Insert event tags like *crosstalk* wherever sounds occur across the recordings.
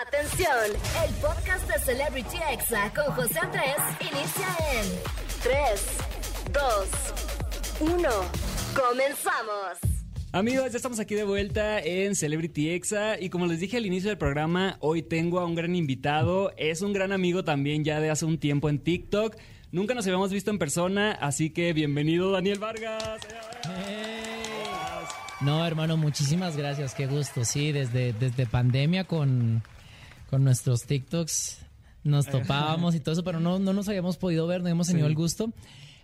Atención, el podcast de Celebrity Exa con José Andrés inicia en 3, 2, 1. Comenzamos. Amigos, ya estamos aquí de vuelta en Celebrity Exa y como les dije al inicio del programa, hoy tengo a un gran invitado, es un gran amigo también ya de hace un tiempo en TikTok. Nunca nos habíamos visto en persona, así que bienvenido Daniel Vargas. No, hermano, muchísimas gracias, qué gusto. Sí, desde, desde pandemia con, con nuestros TikToks nos topábamos y todo eso, pero no, no nos habíamos podido ver, no hemos tenido el gusto.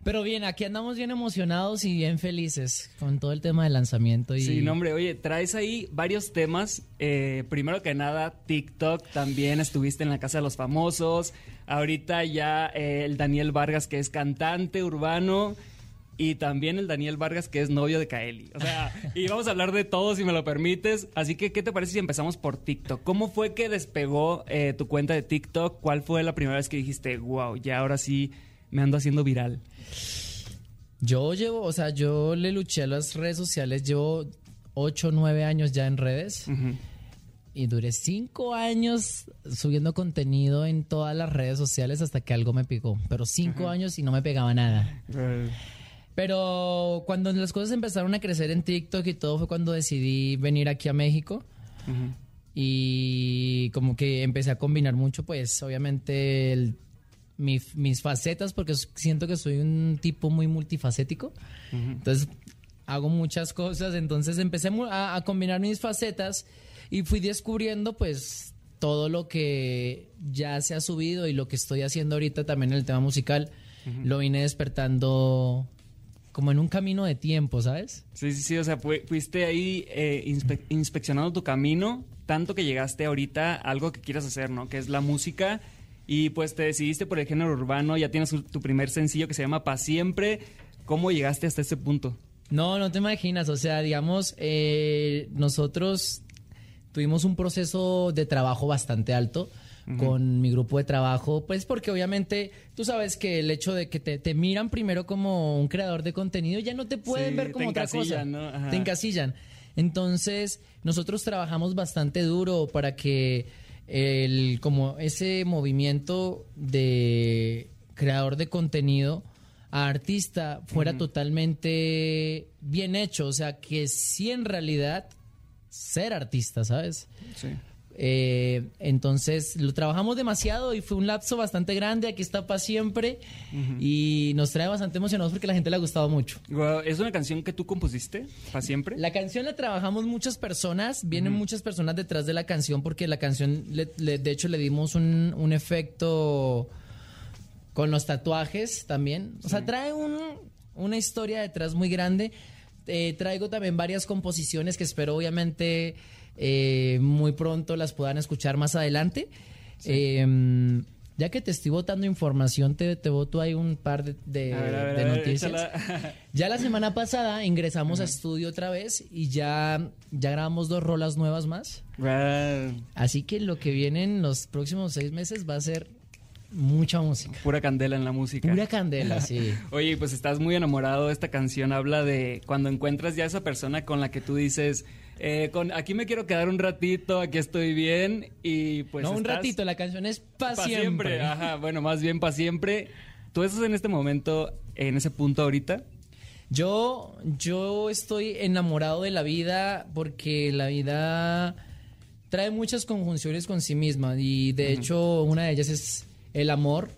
Pero bien, aquí andamos bien emocionados y bien felices con todo el tema del lanzamiento. Y... Sí, no, hombre, oye, traes ahí varios temas. Eh, primero que nada, TikTok, también estuviste en la Casa de los Famosos. Ahorita ya eh, el Daniel Vargas, que es cantante urbano. Y también el Daniel Vargas, que es novio de Kaeli. O sea, y vamos a hablar de todo si me lo permites. Así que, ¿qué te parece si empezamos por TikTok? ¿Cómo fue que despegó eh, tu cuenta de TikTok? ¿Cuál fue la primera vez que dijiste, wow, ya ahora sí me ando haciendo viral? Yo llevo, o sea, yo le luché a las redes sociales, llevo 8 o 9 años ya en redes. Y duré 5 años subiendo contenido en todas las redes sociales hasta que algo me picó. Pero 5 años y no me pegaba nada. Pero cuando las cosas empezaron a crecer en TikTok y todo fue cuando decidí venir aquí a México. Y como que empecé a combinar mucho, pues obviamente mis facetas, porque siento que soy un tipo muy multifacético. Entonces hago muchas cosas, entonces empecé a, a combinar mis facetas y fui descubriendo pues todo lo que ya se ha subido y lo que estoy haciendo ahorita también en el tema musical. Lo vine despertando como en un camino de tiempo, ¿sabes? Sí, sí, sí, o sea, fuiste ahí eh, inspeccionando tu camino, tanto que llegaste ahorita a algo que quieras hacer, ¿no? Que es la música. Y pues te decidiste por el género urbano, ya tienes tu primer sencillo que se llama Pa' Siempre. ¿Cómo llegaste hasta ese punto? No, no te imaginas, o sea, digamos, eh, nosotros tuvimos un proceso de trabajo bastante alto con mi grupo de trabajo, pues porque obviamente tú sabes que el hecho de que te, miran primero como un creador de contenido ya no te pueden ver como otra cosa. Te encasillan. Entonces, nosotros trabajamos bastante duro para que el como ese movimiento de creador de contenido a artista fuera totalmente bien hecho, o sea, que sí en realidad ser artista, ¿sabes? Sí. Eh, entonces lo trabajamos demasiado y fue un lapso bastante grande. Aquí está para siempre y nos trae bastante emocionados porque a la gente le ha gustado mucho. ¿Es una canción que tú compusiste para siempre? La canción la trabajamos muchas personas, vienen muchas personas detrás de la canción porque la canción, de hecho, le dimos un, efecto con los tatuajes también. O sea, trae una historia detrás muy grande. Eh, traigo también varias composiciones que espero obviamente eh, muy pronto las puedan escuchar más adelante. Em, ya que te estoy botando información, te, te voto ahí un par de, noticias. ya la semana pasada ingresamos a estudio otra vez y ya, ya grabamos dos rolas nuevas más. Así que lo que viene en los próximos seis meses va a ser mucha música. Pura candela en la música. Pura candela, sí. *laughs* Oye, pues estás muy enamorado. Esta canción habla de cuando encuentras ya esa persona con la que tú dices eh, con aquí me quiero quedar un ratito, aquí estoy bien y pues... No, un ratito, la canción es para siempre. Ajá, bueno, más bien para siempre. ¿Tú estás en este momento, en ese punto ahorita? Yo, yo estoy enamorado de la vida porque la vida trae muchas conjunciones con sí misma y de hecho una de ellas es el amor.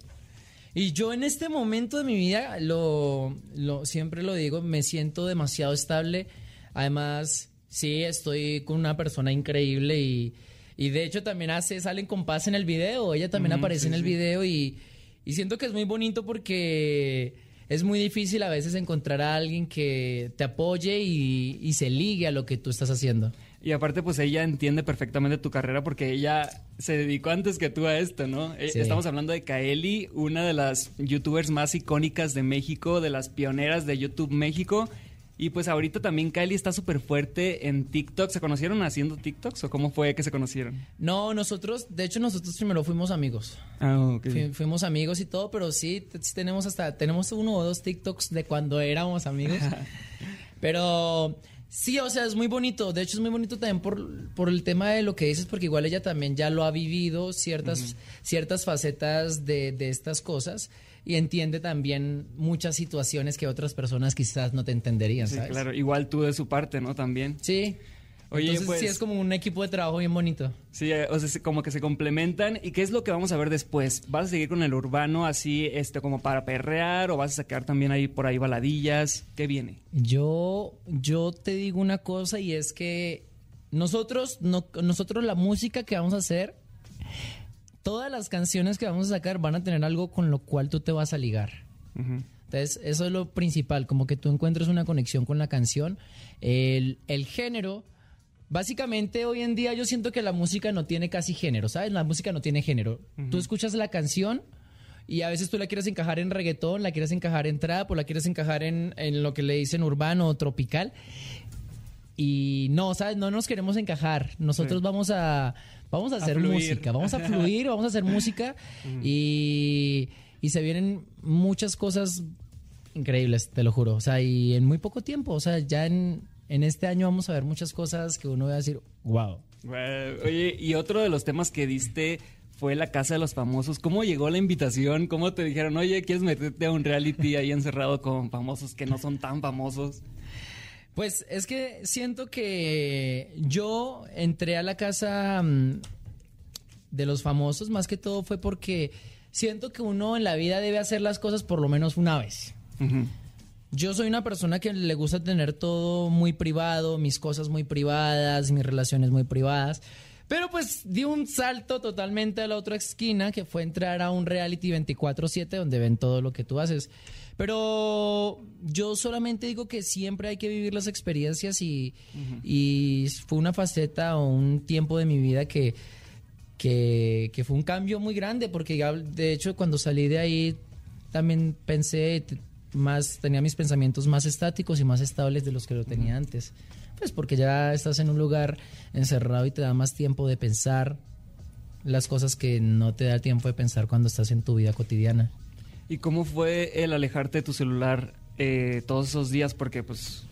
Y yo en este momento de mi vida, lo, lo, siempre lo digo, me siento demasiado estable. Además, Sí, estoy con una persona increíble y, de hecho también hace, salen con paz en el video, ella también aparece en el video y, siento que es muy bonito porque es muy difícil a veces encontrar a alguien que te apoye y, se ligue a lo que tú estás haciendo. Y aparte, pues ella entiende perfectamente tu carrera porque ella se dedicó antes que tú a esto, ¿no? Eh, estamos hablando de Kaeli, una de las youtubers más icónicas de México, de las pioneras de YouTube México. Y pues ahorita también Kylie está súper fuerte en TikTok. ¿Se conocieron haciendo TikToks o cómo fue que se conocieron? No, nosotros, de hecho nosotros primero fuimos amigos. Ah, ok. fuimos amigos y todo, pero sí, tenemos hasta, tenemos uno o dos TikToks de cuando éramos amigos. *laughs* pero Sí, o sea, es muy bonito. De hecho, es muy bonito también por, por el tema de lo que dices, porque igual ella también ya lo ha vivido, ciertas, ciertas facetas de, de estas cosas, y entiende también muchas situaciones que otras personas quizás no te entenderían, Sí, ¿sabes? claro. Igual tú de su parte, ¿no? También. Sí. Oye, Entonces pues- sí es como un equipo de trabajo bien bonito. Sí, eh, o sea, se- como que se complementan. ¿Y qué es lo que vamos a ver después? ¿Vas a seguir con el urbano así, este, como para perrear? ¿O vas a sacar también ahí por ahí baladillas? ¿Qué viene? Yo, yo te digo una cosa y es que nosotros, no, nosotros la música que vamos a hacer, todas las canciones que vamos a sacar van a tener algo con lo cual tú te vas a ligar. Entonces, eso es lo principal, como que tú encuentres una conexión con la canción. El, el género, básicamente hoy en día yo siento que la música no tiene casi género, ¿sabes? La música no tiene género. Tú escuchas la canción y a veces tú la quieres encajar en reggaetón, la quieres encajar en trap o la quieres encajar en, en lo que le dicen urbano o tropical. Y no, ¿sabes? No nos queremos encajar. Nosotros Sí. vamos a vamos a hacer fluir. música, vamos a *laughs* fluir, vamos a hacer música y, y se vienen muchas cosas increíbles, te lo juro. O sea, y en muy poco tiempo, o sea, ya en, en este año vamos a ver muchas cosas que uno va a decir, wow. Bueno, oye, y otro de los temas que diste fue la casa de los famosos. ¿Cómo llegó la invitación? ¿Cómo te dijeron, oye, quieres meterte a un reality ahí encerrado con famosos que no son tan famosos? Pues es que siento que yo entré a la casa mm, de los famosos más que todo fue porque siento que uno en la vida debe hacer las cosas por lo menos una vez. Ujú. Yo soy una persona que le gusta tener todo muy privado, mis cosas muy privadas, mis relaciones muy privadas. Pero pues di un salto totalmente a la otra esquina, que fue entrar a un reality 24/7 donde ven todo lo que tú haces. Pero yo solamente digo que siempre hay que vivir las experiencias y, y fue una faceta o un tiempo de mi vida que, que, que fue un cambio muy grande, porque de hecho cuando salí de ahí también pensé más, tenía mis pensamientos más estáticos y más estables de los que lo tenía antes. Pues porque ya estás en un lugar encerrado y te da más tiempo de pensar las cosas que no te da tiempo de pensar cuando estás en tu vida cotidiana. ¿Y cómo fue el alejarte de tu celular eh, todos esos días? Porque, pues...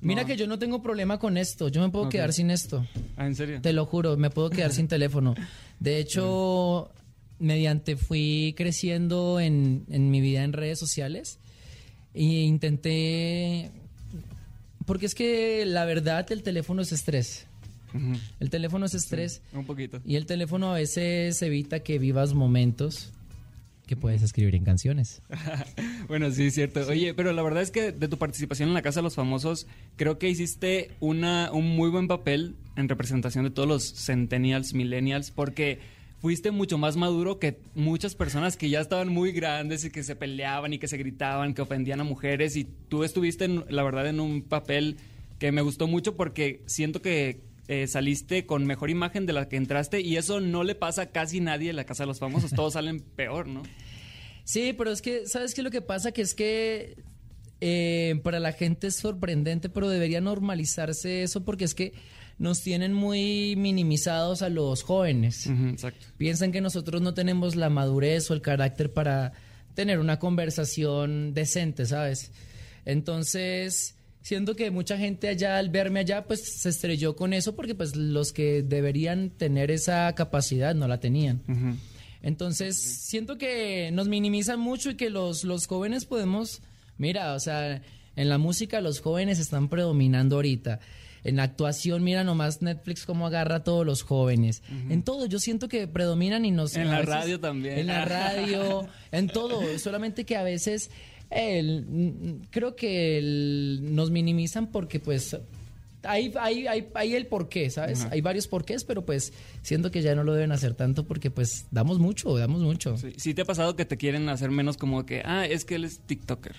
Mira no. que yo no tengo problema con esto, yo me puedo quedar sin esto. Ah, ¿en serio? Te lo juro, me puedo quedar *laughs* sin teléfono. De hecho, mediante fui creciendo en, en mi vida en redes sociales e intenté... Porque es que la verdad el teléfono es estrés. El teléfono es estrés Un poquito. y el teléfono a veces evita que vivas momentos que puedes escribir en canciones. *laughs* Bueno, sí, es cierto. Oye, pero la verdad es que de tu participación en la Casa de los Famosos, creo que hiciste una, un muy buen papel en representación de todos los centennials, millennials, porque fuiste mucho más maduro que muchas personas que ya estaban muy grandes y que se peleaban y que se gritaban, que ofendían a mujeres. Y tú estuviste, en- la verdad, en un papel que me gustó mucho porque siento que eh, saliste con mejor imagen de la que entraste y eso no le pasa a casi nadie en la Casa de los Famosos. Todos salen peor, ¿no? Sí, pero es que, ¿sabes qué lo que pasa? Que es que eh, para la gente es sorprendente, pero debería normalizarse eso porque es que nos tienen muy minimizados a los jóvenes. Exacto. Piensan que nosotros no tenemos la madurez o el carácter para tener una conversación decente, ¿sabes? Entonces, siento que mucha gente allá al verme allá, pues se estrelló con eso porque pues los que deberían tener esa capacidad no la tenían. Entonces, siento que nos minimizan mucho y que los, los jóvenes podemos, mira, o sea, en la música los jóvenes están predominando ahorita. En la actuación, mira nomás Netflix cómo agarra a todos los jóvenes. En todo, yo siento que predominan y nos... En la veces- radio también. En la *laughs* radio, en todo. Solamente que a veces el- creo que el- nos minimizan porque pues hay, hay, hay, hay el porqué, ¿sabes? Hay varios porqués, pero pues siento que ya no lo deben hacer tanto porque pues damos mucho, damos mucho. Sí, Sí, ¿Sí te ha pasado que te quieren hacer menos como que, ah, es que él es TikToker?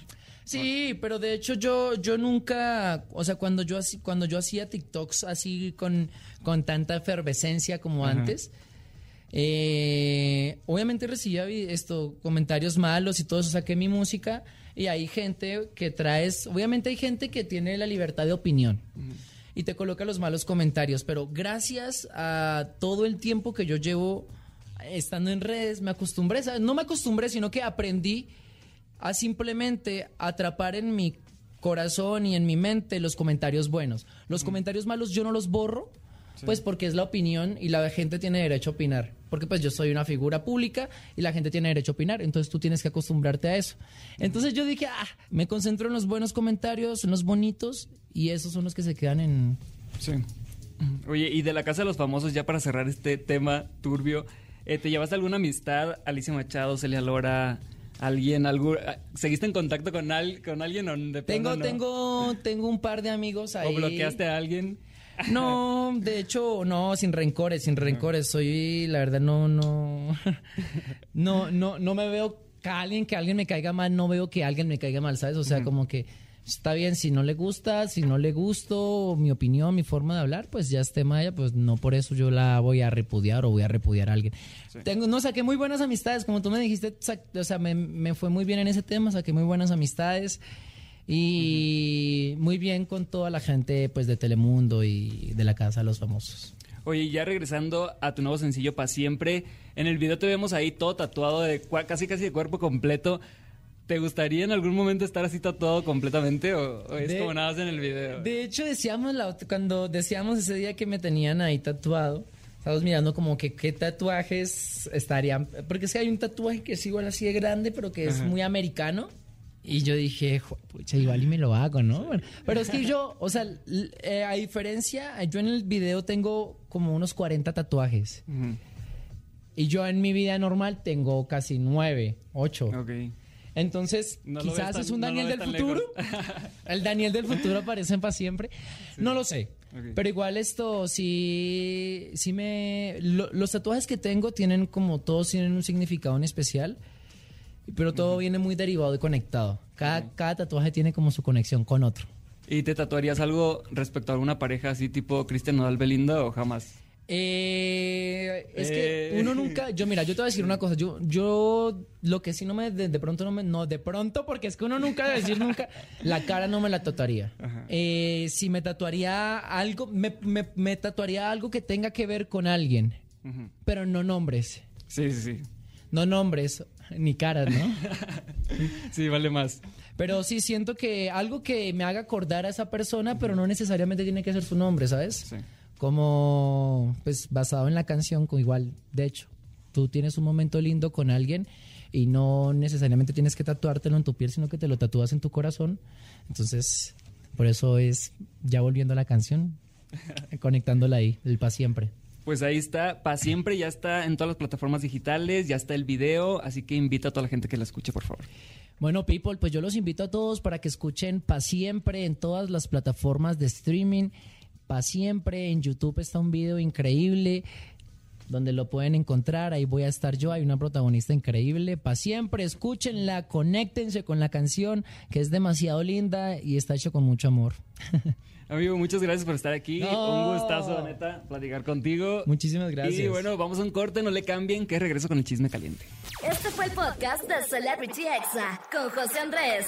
pero de hecho yo, yo nunca, o sea, cuando yo, así- cuando yo hacía TikToks así con, con tanta efervescencia como antes, eh, obviamente recibía esto, comentarios malos y todo eso, saqué mi música y hay gente que traes, obviamente hay gente que tiene la libertad de opinión. Y te coloca los malos comentarios, pero gracias a todo el tiempo que yo llevo estando en redes, me acostumbré, ¿sabes? no me acostumbré, sino que aprendí a simplemente atrapar en mi corazón y en mi mente los comentarios buenos. Los comentarios malos yo no los borro, pues porque es la opinión y la gente tiene derecho a opinar. Porque pues yo soy una figura pública y la gente tiene derecho a opinar, entonces tú tienes que acostumbrarte a eso. Entonces yo dije, ah, me concentro en los buenos comentarios, en los bonitos y esos son los que se quedan en... Sí. Oye, y de la Casa de los Famosos, ya para cerrar este tema turbio, eh, ¿te llevaste alguna amistad? Alicia Machado, Celia Lora, alguien, algún, ah, ¿seguiste en contacto con, al, con alguien o de Tengo, no? tengo, tengo un par de amigos ahí. ¿O bloqueaste a alguien? No, de hecho, no, sin rencores, sin rencores. Soy, la verdad, no, no, no, no, no me veo que alguien, que alguien me caiga mal, no veo que alguien me caiga mal, ¿sabes? O sea, como que está bien, si no le gusta, si no le gusto, mi opinión, mi forma de hablar, pues ya esté maya, pues no por eso yo la voy a repudiar o voy a repudiar a alguien. Tengo, no, saqué muy buenas amistades, como tú me dijiste, o sea, me, me fue muy bien en ese tema, saqué muy buenas amistades. Y muy bien con toda la gente pues de Telemundo y de la Casa de los Famosos. Oye, ya regresando a tu nuevo sencillo para siempre, en el video te vemos ahí todo tatuado de casi casi de cuerpo completo. ¿Te gustaría en algún momento estar así tatuado completamente o, o es De- como nada más en el video? De hecho, decíamos la cuando decíamos ese día que me tenían ahí tatuado, estábamos mirando como que qué tatuajes estarían, porque es que hay un tatuaje que es igual así de grande, pero que es muy americano. Y yo dije, "Jue- pucha, igual y me lo hago, ¿no? Bueno, Pero es que yo, o sea, eh, a diferencia, yo en el video tengo como unos 40 tatuajes. Ujú. Y yo en mi vida normal tengo casi 9, 8. Ok. Entonces, No quizás tan- es un Daniel del futuro. *laughs* El Daniel del futuro aparece para siempre. No lo sé. Pero igual esto sí, sí me... lo- los tatuajes que tengo tienen como todos tienen un significado en especial, pero todo viene muy derivado y conectado. Cada, cada tatuaje tiene como su conexión con otro. ¿Y te tatuarías algo respecto a alguna pareja así tipo Cristian Nodal Belinda o jamás? Eh, es que Eh. uno nunca, *laughs* yo mira, yo te voy a decir una cosa, yo, yo lo que sí no me, de, de pronto no me, no, de pronto, porque es que uno nunca debe decir nunca, *laughs* la cara no me la tatuaría. Eh, si me tatuaría algo, me, me, me tatuaría algo que tenga que ver con alguien, pero no nombres, Sí, sí, sí. no nombres, ni caras, ¿no? *laughs* Sí, vale más. Pero sí siento que algo que me haga acordar a esa persona, pero no necesariamente tiene que ser su nombre, ¿sabes? Sí. Como pues basado en la canción con igual de hecho tú tienes un momento lindo con alguien y no necesariamente tienes que tatuártelo en tu piel sino que te lo tatúas en tu corazón entonces por eso es ya volviendo a la canción *laughs* conectándola ahí el pa siempre Pues ahí está, para siempre ya está en todas las plataformas digitales, ya está el video, así que invita a toda la gente que la escuche, por favor. Bueno, people, pues yo los invito a todos para que escuchen Pa Siempre en todas las plataformas de streaming. Pa Siempre en YouTube está un video increíble donde lo pueden encontrar. Ahí voy a estar yo. Hay una protagonista increíble. Pa Siempre, escúchenla, conéctense con la canción que es demasiado linda y está hecho con mucho amor. *laughs* Amigo, muchas gracias por estar aquí. No. Un gustazo, neta, platicar contigo. Muchísimas gracias. Y bueno, vamos a un corte, no le cambien, que regreso con el chisme caliente. Este fue el podcast de Celebrity Exa con José Andrés.